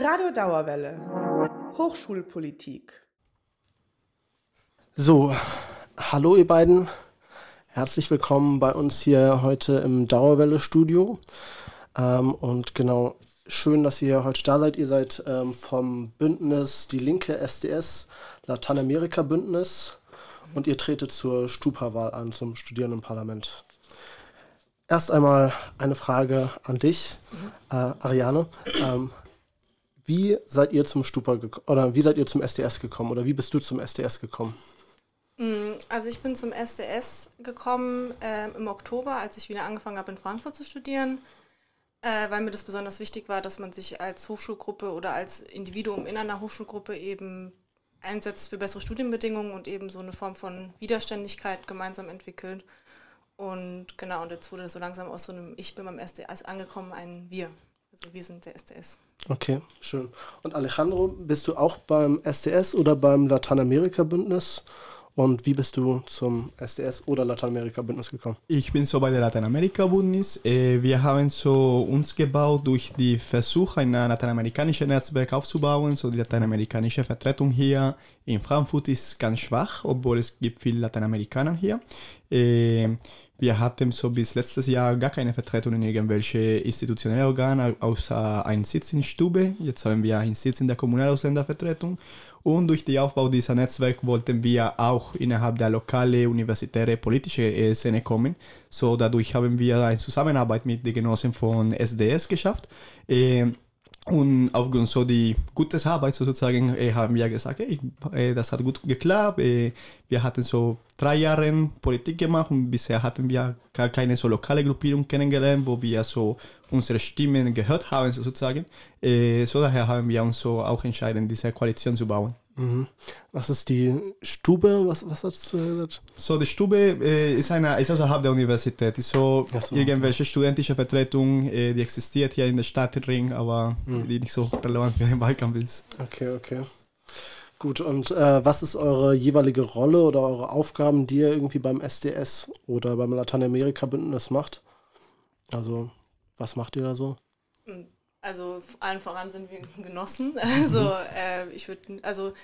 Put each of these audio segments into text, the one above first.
Radio Dauerwelle. Hochschulpolitik. So, hallo ihr beiden. Herzlich willkommen bei uns hier heute im Dauerwelle-Studio. Ähm, und genau, schön, dass ihr heute da seid. Ihr seid ähm, vom Bündnis Die Linke SDS, Lateinamerika-Bündnis. Und ihr tretet zur Stupa-Wahl an, zum Studierendenparlament. Erst einmal eine Frage an dich, äh, Ariane. Ähm, wie seid ihr zum Stupa oder wie seid ihr zum SDS gekommen oder wie bist du zum SDS gekommen? Mm, also ich bin zum SDS gekommen äh, im Oktober, als ich wieder angefangen habe in Frankfurt zu studieren, äh, weil mir das besonders wichtig war, dass man sich als Hochschulgruppe oder als Individuum in einer Hochschulgruppe eben einsetzt für bessere Studienbedingungen und eben so eine Form von Widerständigkeit gemeinsam entwickelt. Und genau, und jetzt wurde so langsam aus so einem Ich bin beim SDS angekommen, ein Wir. Also wir sind der SDS. Okay, schön. Und Alejandro, bist du auch beim SDS oder beim Lateinamerika-Bündnis? Und wie bist du zum SDS oder Lateinamerika-Bündnis gekommen? Ich bin so bei der Lateinamerika-Bündnis. Äh, wir haben so uns gebaut durch die Versuche, ein lateinamerikanisches Netzwerk aufzubauen. So die lateinamerikanische Vertretung hier in Frankfurt ist ganz schwach, obwohl es gibt viele Lateinamerikaner hier. Wir hatten so bis letztes Jahr gar keine Vertretung in irgendwelche institutionellen Organe, außer einen Sitz in Stube. Jetzt haben wir einen Sitz in der Kommunalausländer-Vertretung. Und durch den Aufbau dieser Netzwerk wollten wir auch innerhalb der lokalen universitären politischen äh, Szene kommen. So dadurch haben wir eine Zusammenarbeit mit den Genossen von SDS geschafft. Äh, und aufgrund so die gute Arbeit sozusagen äh, haben wir gesagt, hey, äh, das hat gut geklappt. Äh, wir hatten so drei Jahre Politik gemacht und bisher hatten wir gar keine so lokale Gruppierung kennengelernt, wo wir so unsere Stimmen gehört haben sozusagen. Äh, so daher haben wir uns so auch entschieden, diese Koalition zu bauen. Mhm. Was ist die Stube? Was, was hast du gesagt? So, die Stube äh, ist, eine, ist außerhalb der Universität. Ist so, so irgendwelche studentische Vertretung, äh, die existiert hier in der Stadtring, aber mhm. die nicht so relevant für den Wahlkampf ist. Okay, okay. Gut, und äh, was ist eure jeweilige Rolle oder eure Aufgaben, die ihr irgendwie beim SDS oder beim Lateinamerika-Bündnis macht? Also, was macht ihr da so? Also allen voran sind wir Genossen. Also mhm. äh, ich würde, also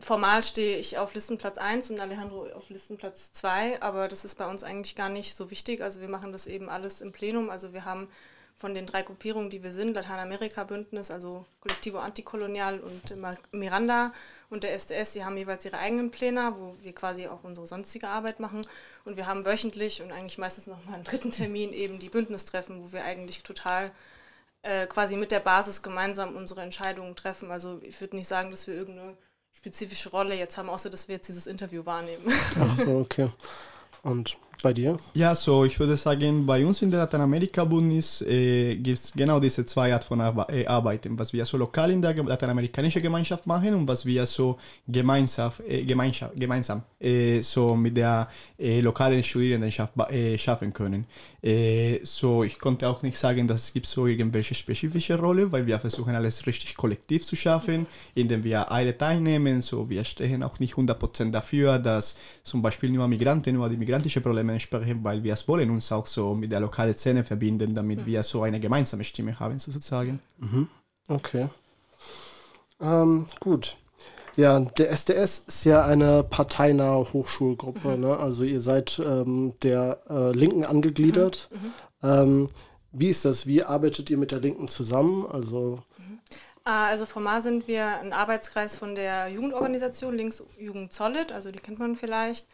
formal stehe ich auf Listenplatz 1 und Alejandro auf Listenplatz 2, aber das ist bei uns eigentlich gar nicht so wichtig. Also wir machen das eben alles im Plenum. Also wir haben von den drei Gruppierungen, die wir sind, Lateinamerika-Bündnis, also Collectivo Antikolonial und Miranda und der SDS, die haben jeweils ihre eigenen Pläne, wo wir quasi auch unsere sonstige Arbeit machen. Und wir haben wöchentlich und eigentlich meistens noch mal einen dritten Termin eben die Bündnistreffen, wo wir eigentlich total äh, quasi mit der Basis gemeinsam unsere Entscheidungen treffen. Also ich würde nicht sagen, dass wir irgendeine spezifische Rolle jetzt haben, außer dass wir jetzt dieses Interview wahrnehmen. Ach so, okay. Und bei dir? Ja, so ich würde sagen, bei uns in der Lateinamerika-Bündnis äh, gibt es genau diese zwei Art von Arbe äh, Arbeiten, was wir so lokal in der lateinamerikanischen Gemeinschaft machen und was wir so gemeinsam, äh, gemeinsam, gemeinsam äh, so mit der äh, lokalen Studierendenschaft äh, schaffen können. so, ich konnte auch nicht sagen, dass es gibt so irgendwelche spezifische Rolle, weil wir versuchen alles richtig kollektiv zu schaffen, indem wir alle teilnehmen. So, wir stehen auch nicht 100% dafür, dass zum Beispiel nur Migranten, nur die migrantischen Probleme sprechen, weil wir es wollen uns auch so mit der lokalen Szene verbinden, damit mhm. wir so eine gemeinsame Stimme haben, sozusagen. Mhm. Okay. Ähm, gut. Ja, der SDS ist ja eine parteinahe Hochschulgruppe. Mhm. Ne? Also ihr seid ähm, der äh, Linken angegliedert. Mhm. mhm. Ähm, wie ist das? Wie arbeitet ihr mit der Linken zusammen? Also mhm. ah, also formal sind wir ein Arbeitskreis von der Jugendorganisation Linksjugend Solid, also die kennt man vielleicht.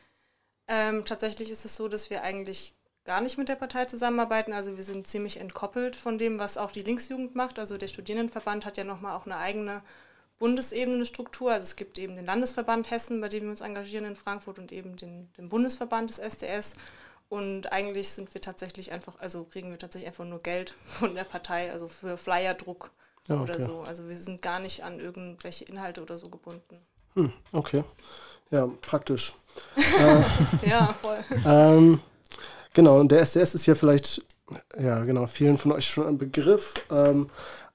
Ähm, tatsächlich ist es so, dass wir eigentlich gar nicht mit der Partei zusammenarbeiten. Also wir sind ziemlich entkoppelt von dem, was auch die Linksjugend macht. Also der Studierendenverband hat ja nochmal auch eine eigene Bundesebene Struktur. Also es gibt eben den Landesverband Hessen, bei dem wir uns engagieren in Frankfurt und eben den, den Bundesverband des SDS. Und eigentlich sind wir tatsächlich einfach, also kriegen wir tatsächlich einfach nur Geld von der Partei, also für Flyerdruck ja, okay. oder so. Also wir sind gar nicht an irgendwelche Inhalte oder so gebunden. Hm, okay. Ja, praktisch. äh, ja, voll. Ähm, genau, und der SDS ist ja vielleicht, ja, genau, vielen von euch schon ein Begriff. Ähm,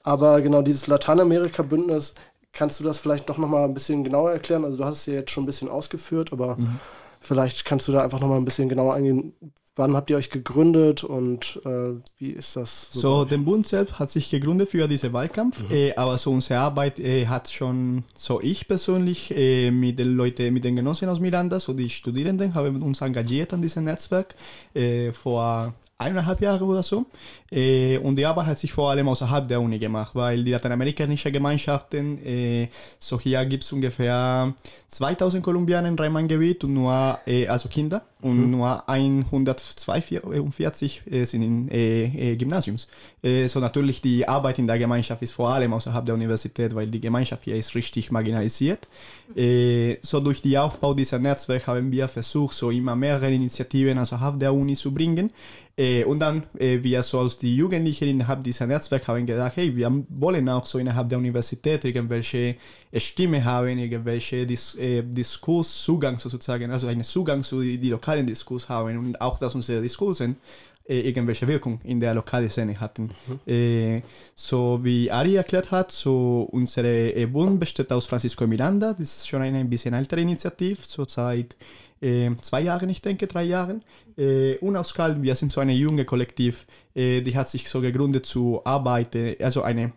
aber genau dieses Lateinamerika-Bündnis, kannst du das vielleicht doch nochmal ein bisschen genauer erklären? Also, du hast es ja jetzt schon ein bisschen ausgeführt, aber mhm. vielleicht kannst du da einfach nochmal ein bisschen genauer eingehen. Wann habt ihr euch gegründet und äh, wie ist das? So, so der Bund selbst hat sich gegründet für diesen Wahlkampf, mhm. äh, aber so unsere Arbeit äh, hat schon, so ich persönlich äh, mit den Leuten, mit den Genossen aus Miranda, so die Studierenden, haben uns engagiert an diesem Netzwerk äh, vor eineinhalb Jahren oder so. Äh, und die Arbeit hat sich vor allem außerhalb der Uni gemacht, weil die lateinamerikanischen Gemeinschaften, so hier gibt es ungefähr 2000 Kolumbianer im Rhein-Main-Gebiet und nur, also Kinder, und mhm. nur 142 äh, sind in äh, äh, Gymnasiums. so natürlich die Arbeit in der Gemeinschaft ist vor allem außerhalb der Universität, weil die Gemeinschaft hier ist richtig marginalisiert. so durch den Aufbau dieser Netzwerke haben wir versucht, so immer mehrere Initiativen außerhalb der Uni zu bringen. Und dann, wir so als die Jugendlichen innerhalb dieser Netzwerke haben gedacht, hey, wir wollen auch so innerhalb der Universität irgendwelche Stimme haben, irgendwelche Dis Diskurszugang sozusagen, also einen Zugang zu die, die lokalen Diskurs haben und auch, dass unsere Diskursen äh, irgendwelche Wirkung in der lokalen Szene hatten. Mhm. Äh, so wie Ari erklärt hat, so unsere äh, Bund besteht aus Francisco Miranda, das ist schon eine ein bisschen ältere Initiative, so seit äh, zwei Jahren, ich denke, drei Jahren. Äh, und aus Calm, wir sind so eine junge Kollektiv, äh, die hat sich so gegründet zu arbeiten, also eine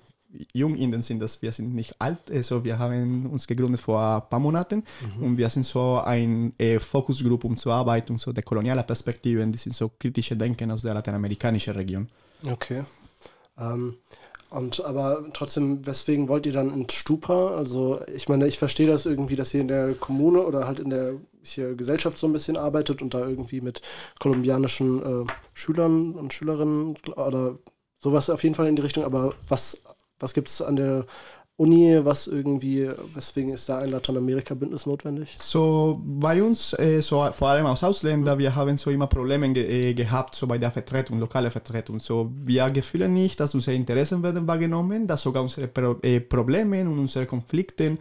jung in dem Sinn, dass wir sind nicht alt, also wir haben uns gegründet vor ein paar Monaten mhm. und wir sind so ein äh, Fokusgruppe, um zu arbeiten, so der koloniale Perspektiven, die sind so kritische Denken aus der lateinamerikanischen Region. Okay. Ähm, und aber trotzdem, weswegen wollt ihr dann ins Stupa? Also ich meine, ich verstehe das irgendwie, dass ihr in der Kommune oder halt in der hier Gesellschaft so ein bisschen arbeitet und da irgendwie mit kolumbianischen äh, Schülern und Schülerinnen oder sowas auf jeden Fall in die Richtung, aber was was gibt es an der Uni, was irgendwie, weswegen ist da ein Lateinamerika-Bündnis notwendig? So bei uns, äh, so vor allem als Ausländer, wir haben so immer Probleme ge äh, gehabt, so bei der Vertretung, lokale Vertretung. So wir gefühlen nicht, dass unsere Interessen werden wahrgenommen, dass sogar unsere Pro äh, Probleme und unsere Konflikte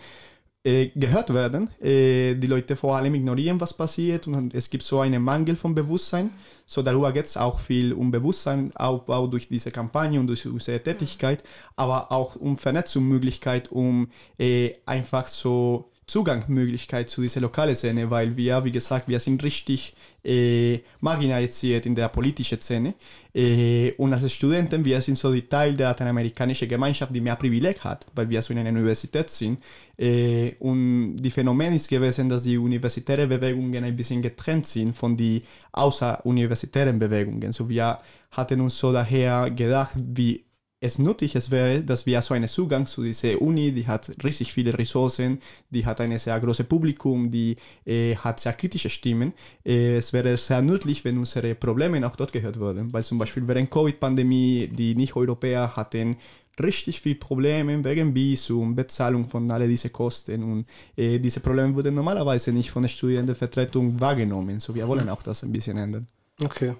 gehört werden. Äh, die Leute vor allem ignorieren, was passiert und es gibt so einen Mangel von Bewusstsein. So darüber geht es auch viel um Bewusstseinsaufbau durch diese Kampagne und durch unsere Tätigkeit, aber auch um Vernetzungsmöglichkeit, um äh, einfach so Zugangsmöglichkeit zu dieser lokalen Szene, weil wir, wie gesagt, wir sind richtig äh, marginalisiert in der politischen Szene. Äh, und als Studenten, wir sind so die Teil der lateinamerikanischen Gemeinschaft, die mehr Privileg hat, weil wir so in einer Universität sind. Äh, und die Phänomen ist gewesen, dass die universitären Bewegungen ein bisschen getrennt sind von den außeruniversitären Bewegungen. So wir hatten uns so daher gedacht, wie es nötig es wäre, dass wir so einen Zugang zu dieser Uni, die hat richtig viele Ressourcen, die hat ein sehr großes Publikum, die äh, hat sehr kritische Stimmen. Äh, es wäre sehr nützlich, wenn unsere Probleme auch dort gehört würden, weil zum Beispiel während Covid-Pandemie die Nicht-Europäer hatten richtig viele Probleme wegen Visum, Bezahlung von all diesen Kosten und äh, diese Probleme wurden normalerweise nicht von der Studierendenvertretung wahrgenommen. So wir wollen auch das ein bisschen ändern. Okay.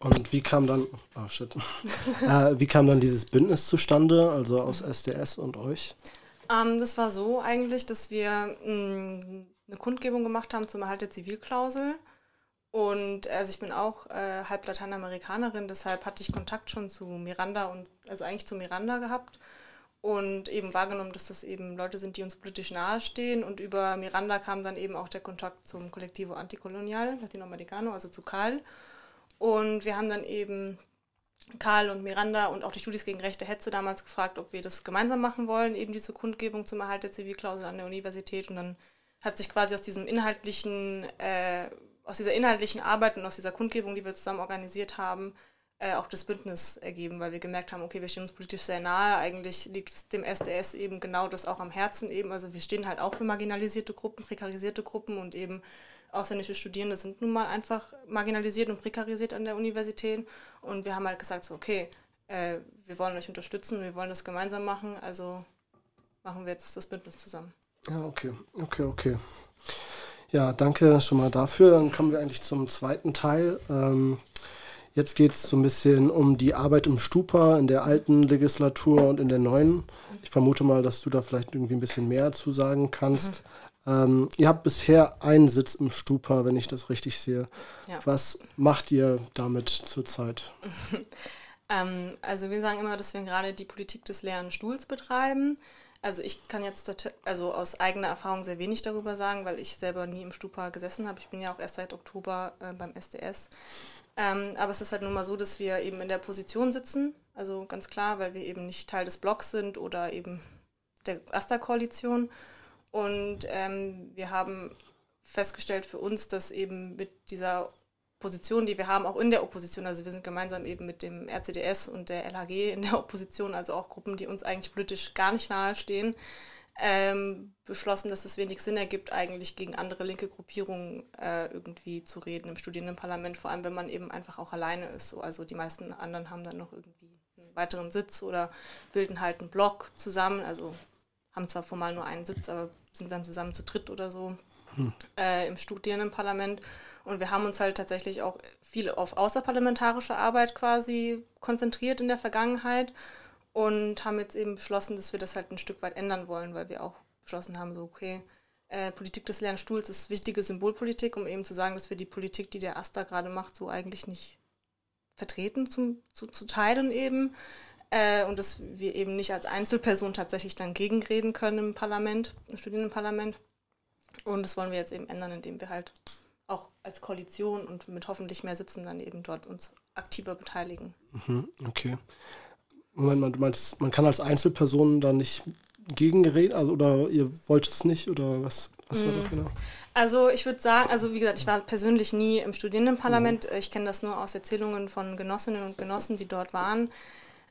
Und wie kam dann, oh shit, äh, wie kam dann dieses Bündnis zustande, also aus SDS und euch? Ähm, das war so eigentlich, dass wir mh, mm, eine Kundgebung gemacht haben zum Erhalt der Zivilklausel. Und also ich bin auch äh, halb Lateinamerikanerin, deshalb hatte ich Kontakt schon zu Miranda und also eigentlich zu Miranda gehabt und eben wahrgenommen, dass das eben Leute sind, die uns politisch nahestehen. Und über Miranda kam dann eben auch der Kontakt zum Kollektivo Antikolonial Latinoamericano, also zu Karl. Und wir haben dann eben Karl und Miranda und auch die Studis gegen rechte Hetze damals gefragt, ob wir das gemeinsam machen wollen, eben diese Kundgebung zum Erhalt der Zivilklausel an der Universität. Und dann hat sich quasi aus diesem inhaltlichen, äh, aus dieser inhaltlichen Arbeit und aus dieser Kundgebung, die wir zusammen organisiert haben, äh, auch das Bündnis ergeben, weil wir gemerkt haben, okay, wir stehen uns politisch sehr nahe. Eigentlich liegt dem SDS eben genau das auch am Herzen eben. Also wir stehen halt auch für marginalisierte Gruppen, prekarisierte Gruppen und eben ausländische Studierende sind nun mal einfach marginalisiert und prekarisiert an der Universität. Und wir haben halt gesagt, so, okay, äh, wir wollen euch unterstützen, wir wollen das gemeinsam machen, also machen wir jetzt das Bündnis zusammen. Ja, okay, okay, okay. Ja, danke schon mal dafür. Dann kommen wir eigentlich zum zweiten Teil. Ähm, jetzt geht es so ein bisschen um die Arbeit im Stupa in der alten Legislatur und in der neuen. Ich vermute mal, dass du da vielleicht irgendwie ein bisschen mehr zu sagen kannst. Mhm. Ähm, ihr habt bisher einen Sitz im Stupa, wenn ich das richtig sehe. Ja. Was macht ihr damit zurzeit? ähm, also wir sagen immer, dass wir gerade die Politik des leeren Stuhls betreiben. Also ich kann jetzt also aus eigener Erfahrung sehr wenig darüber sagen, weil ich selber nie im Stupa gesessen habe. Ich bin ja auch erst seit Oktober äh, beim SDS. Ähm, aber es ist halt nun mal so, dass wir eben in der Position sitzen, also ganz klar, weil wir eben nicht Teil des Blocks sind oder eben der Asta-Koalition. Und ähm, wir haben festgestellt für uns, dass eben mit dieser Position, die wir haben, auch in der Opposition, also wir sind gemeinsam eben mit dem RCDS und der LHG in der Opposition, also auch Gruppen, die uns eigentlich politisch gar nicht nahestehen, ähm, beschlossen, dass es wenig Sinn ergibt, eigentlich gegen andere linke Gruppierungen äh, irgendwie zu reden im Studierendenparlament, vor allem wenn man eben einfach auch alleine ist. So. Also die meisten anderen haben dann noch irgendwie einen weiteren Sitz oder bilden halt einen Block zusammen, also haben zwar formal nur einen Sitz, aber sind dann zusammen zu dritt oder so hm. äh, im Studierendenparlament. Und wir haben uns halt tatsächlich auch viel auf außerparlamentarische Arbeit quasi konzentriert in der Vergangenheit und haben jetzt eben beschlossen, dass wir das halt ein Stück weit ändern wollen, weil wir auch beschlossen haben, so okay, äh, Politik des leeren Stuhls ist wichtige Symbolpolitik, um eben zu sagen, dass wir die Politik, die der Asta gerade macht, so eigentlich nicht vertreten zum, zu, zu teilen eben. Äh, und dass wir eben nicht als Einzelperson tatsächlich dann gegenreden können im Parlament, im Studierendenparlament. Und das wollen wir jetzt eben ändern, indem wir halt auch als Koalition und mit hoffentlich mehr Sitzen dann eben dort uns aktiver beteiligen. Mhm, okay. Moment mal, du meinst, man kann als Einzelperson da nicht gegenreden, also oder ihr wollt es nicht oder was, was war das mhm. genau? Also ich würde sagen, also wie gesagt, ich war persönlich nie im Studierendenparlament. Mhm. Ich kenne das nur aus Erzählungen von Genossinnen und Genossen, die dort waren.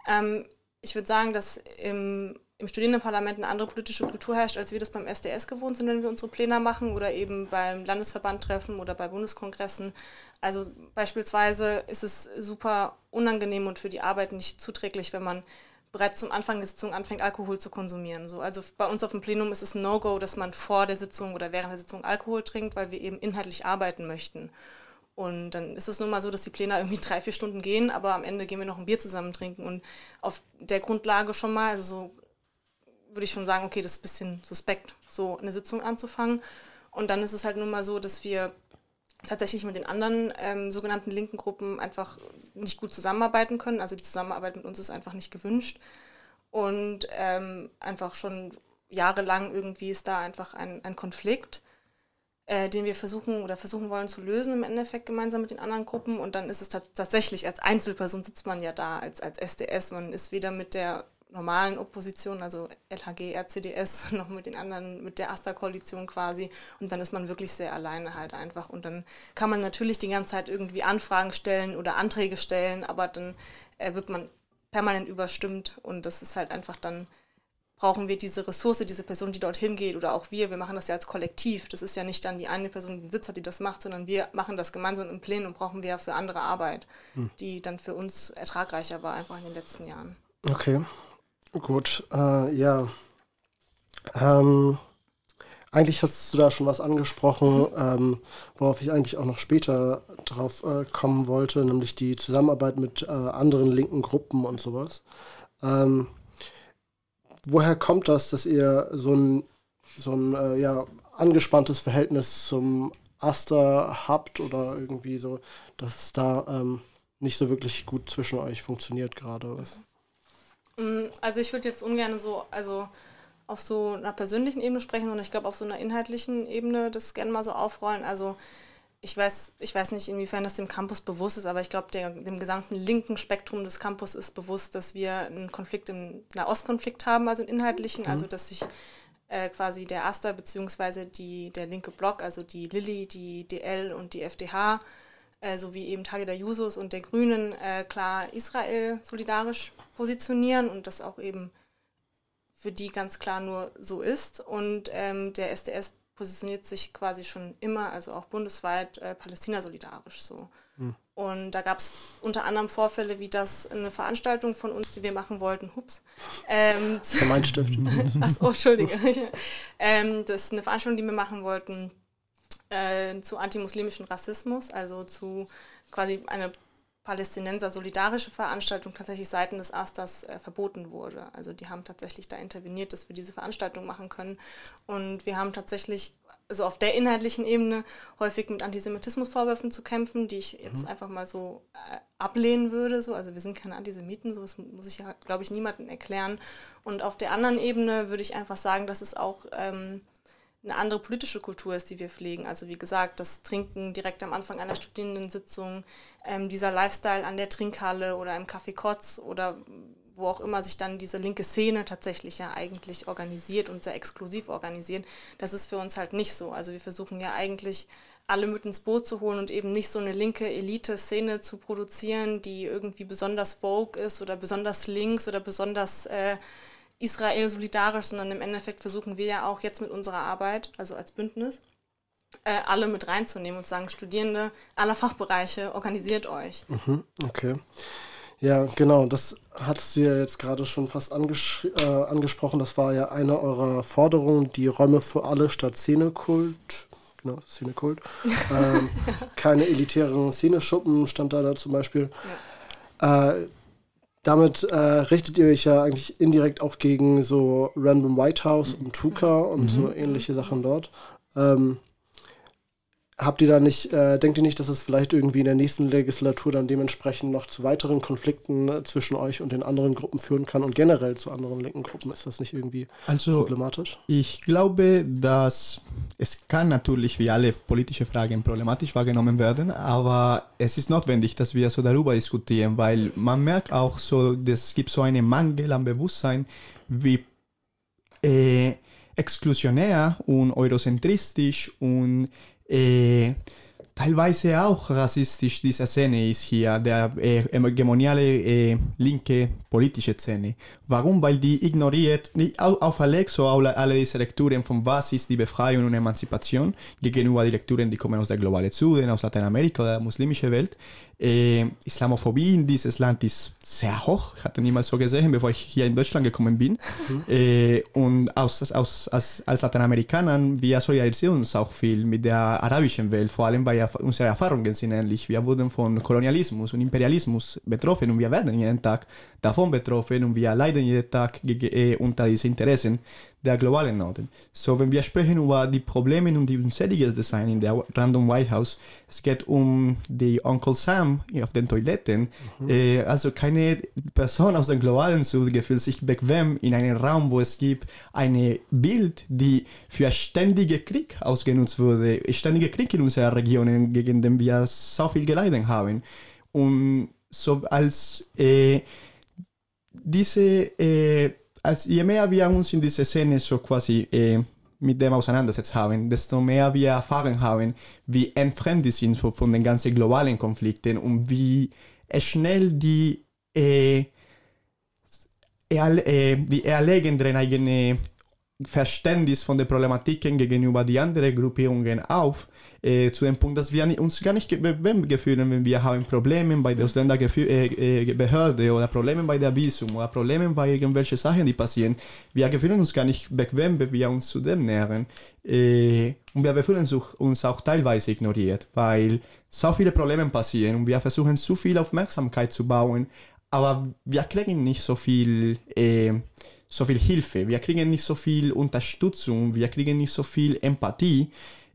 Ähm, ich würde sagen, dass im, im Studierendenparlament eine andere politische Kultur herrscht, als wir das beim SDS gewohnt sind, wenn wir unsere Pläne machen oder eben beim Landesverband treffen oder bei Bundeskongressen. Also beispielsweise ist es super unangenehm und für die Arbeit nicht zuträglich, wenn man bereits zum Anfang der Sitzung anfängt, Alkohol zu konsumieren. So, also bei uns auf dem Plenum ist es ein No-Go, dass man vor der Sitzung oder während der Sitzung Alkohol trinkt, weil wir eben inhaltlich arbeiten möchten. Und dann ist es nun mal so, dass die Pläne irgendwie drei, vier Stunden gehen, aber am Ende gehen wir noch ein Bier zusammen trinken. Und auf der Grundlage schon mal, also so würde ich schon sagen, okay, das ist ein bisschen suspekt, so eine Sitzung anzufangen. Und dann ist es halt nun mal so, dass wir tatsächlich mit den anderen ähm, sogenannten linken Gruppen einfach nicht gut zusammenarbeiten können. Also die Zusammenarbeit mit uns ist einfach nicht gewünscht. Und ähm, einfach schon jahrelang irgendwie ist da einfach ein, ein Konflikt, äh, den wir versuchen oder versuchen wollen zu lösen im Endeffekt gemeinsam mit den anderen Gruppen. Und dann ist es tatsächlich, als Einzelperson sitzt man ja da, als, als SDS. Man ist weder mit der normalen Opposition, also LHG, RCDS, noch mit den anderen, mit der AStA-Koalition quasi. Und dann ist man wirklich sehr alleine halt einfach. Und dann kann man natürlich die ganze Zeit irgendwie Anfragen stellen oder Anträge stellen, aber dann äh, wird man permanent überstimmt und das ist halt einfach dann brauchen wir diese Ressource, diese Person, die dorthin geht oder auch wir, wir machen das ja als Kollektiv. Das ist ja nicht dann die eine Person, die den Sitz hat, die das macht, sondern wir machen das gemeinsam im Plenum und brauchen wir ja für andere Arbeit, hm. die dann für uns ertragreicher war einfach in den letzten Jahren. Okay. Gut, äh, ja. Ähm, eigentlich hast du da schon was angesprochen, ähm, worauf ich eigentlich auch noch später drauf äh, kommen wollte, nämlich die Zusammenarbeit mit äh, anderen linken Gruppen und sowas. Ähm, woher kommt das, dass ihr so ein, so ein äh, ja, angespanntes Verhältnis zum Aster habt oder irgendwie so, dass es da ähm, nicht so wirklich gut zwischen euch funktioniert gerade? Mm, also ich würde jetzt ungern so, also auf so einer persönlichen Ebene sprechen, sondern ich glaube auf so einer inhaltlichen Ebene das gerne mal so aufrollen. Also ich weiß, ich weiß nicht, inwiefern das dem Campus bewusst ist, aber ich glaube, dem gesamten linken Spektrum des Campus ist bewusst, dass wir einen Konflikt im Nahostkonflikt haben, also einen inhaltlichen, mhm. also dass sich äh, quasi der Aster bzw. der linke Block, also die Lilly, die DL und die FDH, äh, sowie eben Teile der Jusos und der Grünen äh, klar Israel solidarisch positionieren und das auch eben für die ganz klar nur so ist. Und ähm, der SDS positioniert sich quasi schon immer, also auch bundesweit, äh, Palästina solidarisch so. Hm. Und da gab es unter anderem Vorfälle, wie das eine Veranstaltung von uns, die wir machen wollten, hups. Ähm, mein Stift. Achso, Entschuldige. ähm, das ist eine Veranstaltung, die wir machen wollten äh, zu antimuslimischen Rassismus, also zu quasi einer Palästinenser solidarische Veranstaltung tatsächlich seitens des Astas äh, verboten wurde. Also die haben tatsächlich da interveniert, dass wir diese Veranstaltung machen können. Und wir haben tatsächlich, also auf der inhaltlichen Ebene, häufig mit Antisemitismusvorwürfen zu kämpfen, die ich jetzt mhm. einfach mal so äh, ablehnen würde. So. Also wir sind keine Antisemiten, so das muss ich ja, glaube ich, niemandem erklären. Und auf der anderen Ebene würde ich einfach sagen, dass es auch ähm, eine andere politische Kultur ist, die wir pflegen. Also wie gesagt, das Trinken direkt am Anfang einer Studierendensitzung, ähm, dieser Lifestyle an der Trinkhalle oder im Café Kotz oder wo auch immer sich dann diese linke Szene tatsächlich ja eigentlich organisiert und sehr exklusiv organisiert, das ist für uns halt nicht so. Also wir versuchen ja eigentlich alle mit ins Boot zu holen und eben nicht so eine linke Elite-Szene zu produzieren, die irgendwie besonders vogue ist oder besonders links oder besonders äh, Israel solidarisch, sondern im Endeffekt versuchen wir ja auch jetzt mit unserer Arbeit, also als Bündnis, äh, alle mit reinzunehmen und sagen, Studierende aller Fachbereiche, organisiert euch. Mhm, okay. Ja, genau, das hattest du ja jetzt gerade schon fast anges äh, angesprochen. Das war ja eine eurer Forderungen, die Räume für alle statt Szenekult. Genau, Szenekult. ähm, keine elitären Szeneschuppen stand da, da zum Beispiel. Ja. Äh, damit äh, richtet ihr euch ja eigentlich indirekt auch gegen so Random White House und Tuka und mhm. so ähnliche Sachen dort. Ähm, Habt ihr da nicht, äh, denkt ihr nicht, dass es vielleicht irgendwie in der nächsten Legislatur dann dementsprechend noch zu weiteren Konflikten äh, zwischen euch und den anderen Gruppen führen kann und generell zu anderen linken Gruppen? Ist das nicht irgendwie also, problematisch? Ich glaube, dass es kann natürlich wie alle politische Fragen problematisch wahrgenommen werden, aber es ist notwendig, dass wir so darüber diskutieren, weil man merkt auch so, es gibt so einen Mangel an Bewusstsein, wie äh, exklusionär und eurozentristisch und äh, teilweise auch rassistisch diese Szene ist hier, der äh, hegemoniale äh, linke politische Szene. Warum? Weil die ignoriert, auf Alexo alle, alle diese Lektüren von was ist die Befreiung und Emanzipation gegenüber die Lektüren, die kommen aus der globalen Süden, aus Lateinamerika oder der muslimischen Welt. Äh, Islamophobie in dieses Land ist sehr hoch. Ich hatte niemals so gesehen, bevor ich hier in Deutschland gekommen bin. Mhm. Äh, und aus, aus, als, als Lateinamerikanern, wir solidarisieren uns auch viel mit der arabischen Welt, vor allem unsere Erfahrungen sind ähnlich. Wir wurden von Kolonialismus und Imperialismus betroffen und wir werden jeden Tag davon betroffen und wir leiden jeden Tag äh, unter diesen Interessen der globalen Norden. So, wenn wir sprechen über die Probleme und die unzähliges Design in der Random White House, es geht um die Uncle Sam auf den Toiletten. Mhm. Äh, also keine Person aus dem globalen Süden fühlt sich bequem in einem Raum, wo es gibt ein Bild, die für ständige Krieg ausgenutzt wurde, ständige Krieg in unserer Region, gegen den wir so viel gelitten haben. Und so als äh, diese äh, als je mehr wir uns in dieser Szene so quasi äh, mit dem auseinandersetzt haben, desto mehr wir erfahren haben, wie entfremd die sind von den ganzen globalen Konflikten und wie schnell die, äh, äh, die erlegenderen eigene Verständnis von den Problematiken gegenüber die anderen Gruppierungen auf, äh, zu dem Punkt, dass wir uns gar nicht bequem gefühlen, wenn wir haben Probleme bei der Ausländerbehörde äh, äh, oder Probleme bei der Visum oder Probleme bei irgendwelchen Sachen, die passieren. Wir fühlen uns gar nicht bequem, wenn wir uns zu dem nähern. Äh, und wir fühlen uns auch teilweise ignoriert, weil so viele Probleme passieren und wir versuchen zu viel Aufmerksamkeit zu bauen, aber wir kriegen nicht so viel äh, so viel Hilfe, wir kriegen nicht so viel Unterstützung, wir kriegen nicht so viel Empathie.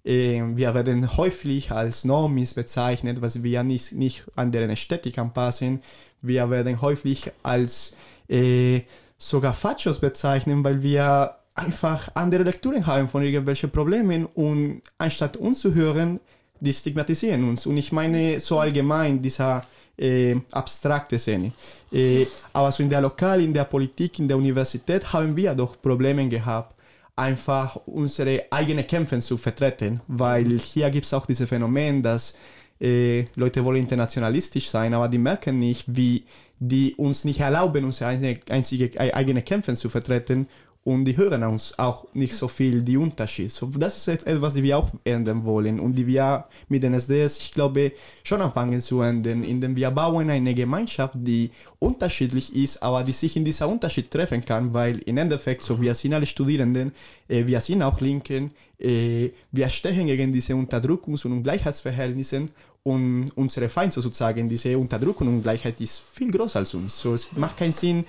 Ähm, wir werden häufig als Normis bezeichnet, was wir nicht, nicht an deren Ästhetik anpassen. Wir werden häufig als äh, sogar Fachos bezeichnen, weil wir einfach andere Lektüren haben von irgendwelchen Problemen und anstatt uns zu hören, die stigmatisieren uns. Und ich meine so allgemein dieser äh, abstrakte Szene. Äh, aber so in der Lokal, in der Politik, in der Universität haben wir doch Probleme gehabt, einfach unsere eigenen Kämpfe zu vertreten, weil hier gibt es auch dieses Phänomen, dass äh, Leute wollen internationalistisch sein, aber die merken nicht, wie die uns nicht erlauben, unsere einzige, eigene Kämpfe zu vertreten und die hören uns auch nicht so viel die Unterschied. So, das ist etwas, die wir auch ändern wollen und die wir mit den SDS, ich glaube, schon anfangen zu ändern, indem wir bauen eine Gemeinschaft, die unterschiedlich ist, aber die sich in dieser Unterschied treffen kann, weil im Endeffekt, so wir sind alle Studierenden, äh, wir sind auch Linken, äh, wir stehen gegen diese Unterdrückungs- und Ungleichheitsverhältnisse und unsere Feind sozusagen, diese Unterdrückung und Ungleichheit ist viel größer als uns. So, es macht keinen Sinn,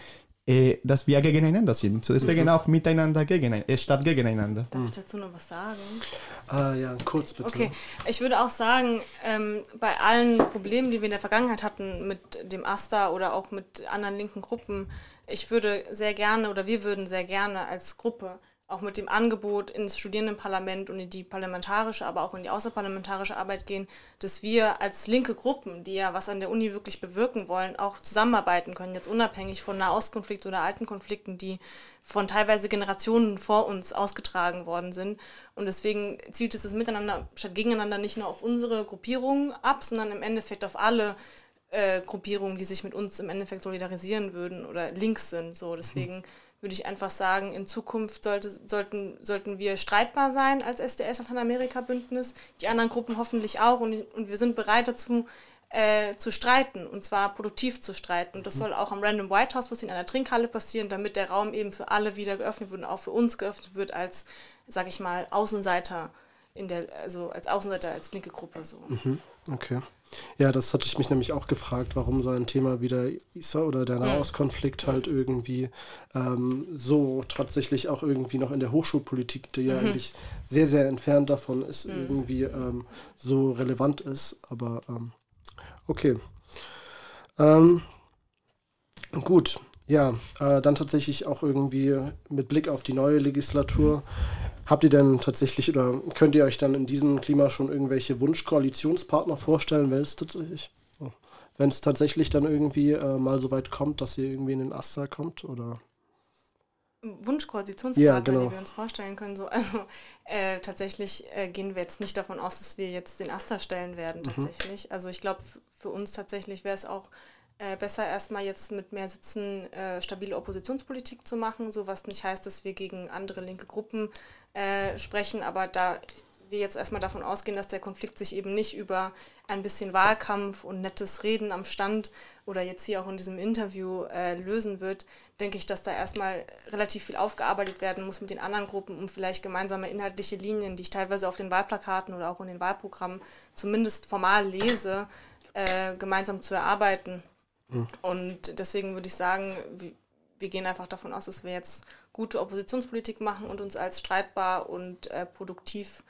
äh, dass wir gegeneinander sind. So deswegen mhm. auch miteinander gegeneinander, äh, statt gegeneinander. Darf ich dazu noch was sagen? Ah ja, kurz bitte. Okay, ich würde auch sagen, ähm, bei allen Problemen, die wir in der Vergangenheit hatten mit dem AStA oder auch mit anderen linken Gruppen, ich würde sehr gerne oder wir würden sehr gerne als Gruppe auch mit dem Angebot ins Studierendenparlament und in die parlamentarische, aber auch in die außerparlamentarische Arbeit gehen, dass wir als linke Gruppen, die ja was an der Uni wirklich bewirken wollen, auch zusammenarbeiten können, jetzt unabhängig von Nahostkonflikten oder alten Konflikten, die von teilweise Generationen vor uns ausgetragen worden sind. Und deswegen zielt es das Miteinander statt gegeneinander nicht nur auf unsere Gruppierungen ab, sondern im Endeffekt auf alle äh, Gruppierungen, die sich mit uns im Endeffekt solidarisieren würden oder links sind. So, deswegen mhm würde ich einfach sagen, in Zukunft sollte, sollten, sollten wir streitbar sein als SDS Lateinamerika-Bündnis, die anderen Gruppen hoffentlich auch und, und wir sind bereit dazu, äh, zu streiten und zwar produktiv zu streiten. Und das soll auch am Random White House, was in einer Trinkhalle passieren, damit der Raum eben für alle wieder geöffnet wird und auch für uns geöffnet wird als, sag ich mal, Außenseiter in der, also als Außenseiter, als linke Gruppe so. Mhm. Okay. Ja, das hatte ich mich nämlich auch gefragt, warum so ein Thema wie der ISA oder der Nahostkonflikt halt irgendwie ähm, so tatsächlich auch irgendwie noch in der Hochschulpolitik, die ja mhm. eigentlich sehr, sehr entfernt davon ist, mhm. irgendwie ähm, so relevant ist. Aber ähm, okay. Ähm, gut, ja, äh, dann tatsächlich auch irgendwie mit Blick auf die neue Legislatur. Habt ihr denn tatsächlich oder könnt ihr euch dann in diesem Klima schon irgendwelche Wunschkoalitionspartner vorstellen, wenn es tatsächlich, wenn es tatsächlich dann irgendwie äh, mal so weit kommt, dass ihr irgendwie in den Aster kommt oder? Wunschkoalitionspartner, ja, genau. die wir uns vorstellen können. So, also äh, tatsächlich äh, gehen wir jetzt nicht davon aus, dass wir jetzt den Aster stellen werden, mhm. tatsächlich. Mhm. Also ich glaube, für uns tatsächlich wäre es auch äh, besser erstmal jetzt mit mehr Sitzen äh, stabile Oppositionspolitik zu machen, so was nicht heißt, dass wir gegen andere linke Gruppen äh, sprechen, aber da wir jetzt erstmal davon ausgehen, dass der Konflikt sich eben nicht über ein bisschen Wahlkampf und nettes Reden am Stand oder jetzt hier auch in diesem Interview äh, lösen wird, denke ich, dass da erstmal relativ viel aufgearbeitet werden muss mit den anderen Gruppen, um vielleicht gemeinsame inhaltliche Linien, die ich teilweise auf den Wahlplakaten oder auch in den Wahlprogrammen zumindest formal lese, äh, gemeinsam zu erarbeiten. Mhm. Und deswegen würde ich sagen, wir, gehen einfach davon aus, dass wir jetzt gute Oppositionspolitik machen und uns als streitbar und äh, produktiv,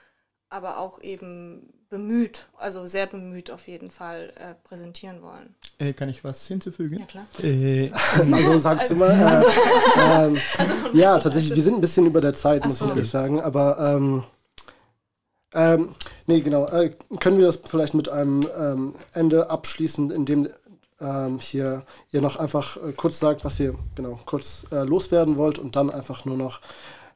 aber auch eben bemüht, also sehr bemüht auf jeden Fall äh, präsentieren wollen. Äh, kann ich was hinzufügen? Ja, klar. Äh, also sagst du mal. Also, ähm, also ja, tatsächlich, wir sind ein bisschen über der Zeit, muss so. ich ehrlich sagen, aber ähm, ähm, nee, genau. Äh, können wir das vielleicht mit einem ähm, Ende abschließen, in dem ähm, hier ihr noch einfach äh, kurz sagt, was ihr genau kurz äh, loswerden wollt und dann einfach nur noch,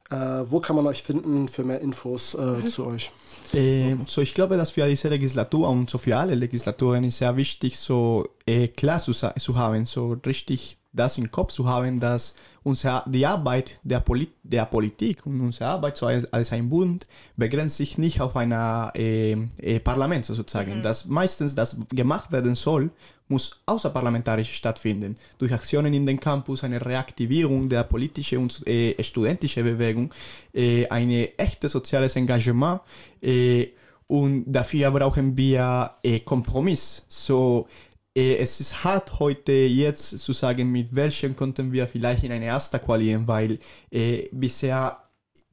äh, wo kann man euch finden für mehr Infos äh, mhm. zu euch? Eh, so, ich glaube, dass für diese Legislatur und so für alle Legislaturen ist sehr wichtig, so eh, klar zu, zu haben, so richtig das im Kopf zu haben, dass unsere, die Arbeit der, Poli der Politik und unsere Arbeit so als, ein Bund begrenzt sich nicht auf ein äh, äh, Parlament sozusagen. Mhm. Das meistens, das gemacht werden soll, muss außerparlamentarisch stattfinden. Durch Aktionen in den Campus, eine Reaktivierung der politischen und äh, studentischen Bewegung, äh, ein echtes soziales Engagement äh, und dafür brauchen wir äh, Kompromiss. So, es ist hart heute jetzt zu sagen, mit welchen konnten wir vielleicht in eine erste qualieren, weil äh, bisher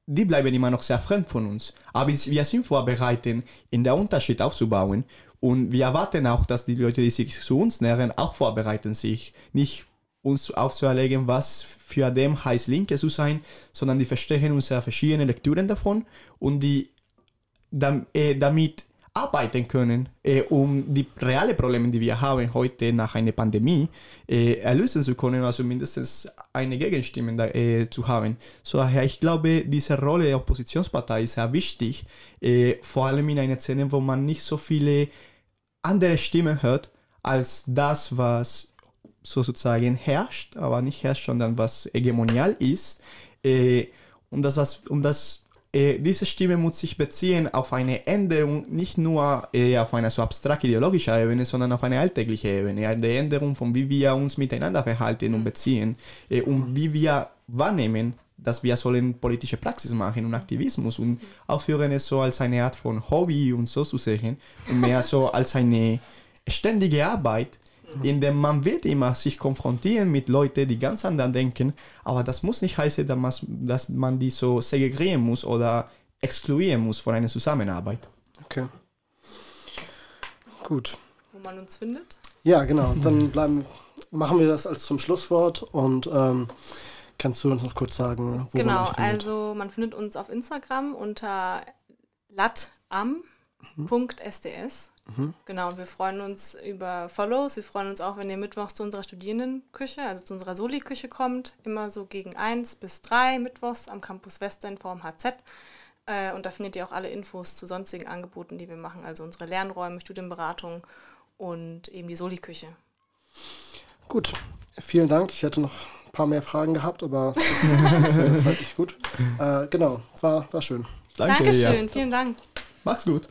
die bleiben immer noch sehr fremd von uns. Aber wir sind vorbereitet, in der Unterschied aufzubauen. Und wir erwarten auch, dass die Leute, die sich zu uns nähern, auch vorbereiten, sich nicht uns aufzuerlegen, was für dem heißt Linke zu sein, sondern die verstehen unsere verschiedenen Lektüren davon und die äh, damit arbeiten können, äh, um die realen Probleme, die wir haben heute nach einer Pandemie, äh, erlösen zu können, also mindestens eine Gegenstimme da, äh, zu haben. So daher, ich glaube, diese Rolle der Oppositionspartei ist sehr wichtig, äh, vor allem in einer Szene, wo man nicht so viele andere Stimmen hört, als das, was sozusagen herrscht, aber nicht herrscht, sondern was hegemonial ist. Äh, und das, was, um das äh, diese Stimme muss sich beziehen auf eine Änderung, nicht nur äh, auf einer so abstrakt ideologischen Ebene, sondern auf eine alltägliche Ebene. Eine Änderung von wie wir uns miteinander verhalten und beziehen äh, und wie wir wahrnehmen, dass wir sollen politische Praxis machen und Aktivismus und aufhören es so als eine Art von Hobby und so zu sehen und mehr so als eine ständige Arbeit, in dem man wird immer sich konfrontieren mit Leuten, die ganz anders denken, aber das muss nicht heißen, dass man, dass man die so segregieren muss oder exkludieren muss von einer Zusammenarbeit. Okay. Gut. Wo man uns findet? Ja, genau. Dann bleiben, machen wir das als zum Schlusswort und ähm, Kannst du uns noch kurz sagen, wo genau, man euch findet? Genau, also man findet uns auf Instagram unter latam.sds. Mhm. Genau, und wir freuen uns über Follows. Wir freuen uns auch, wenn ihr mittwochs zu unserer Studierendenküche, also zu unserer Soli-Küche kommt. Immer so gegen 1 bis 3 mittwochs am Campus Western vorm HZ. Äh, und da findet ihr auch alle Infos zu sonstigen Angeboten, die wir machen. Also unsere Lernräume, Studienberatung und eben die Soli-Küche. Gut, vielen Dank. Ich hätte noch ein paar mehr Fragen gehabt, aber das ist, das ist gut. Äh, genau, war, war schön. Danke, Dankeschön, ja. vielen Dank. Mach's gut.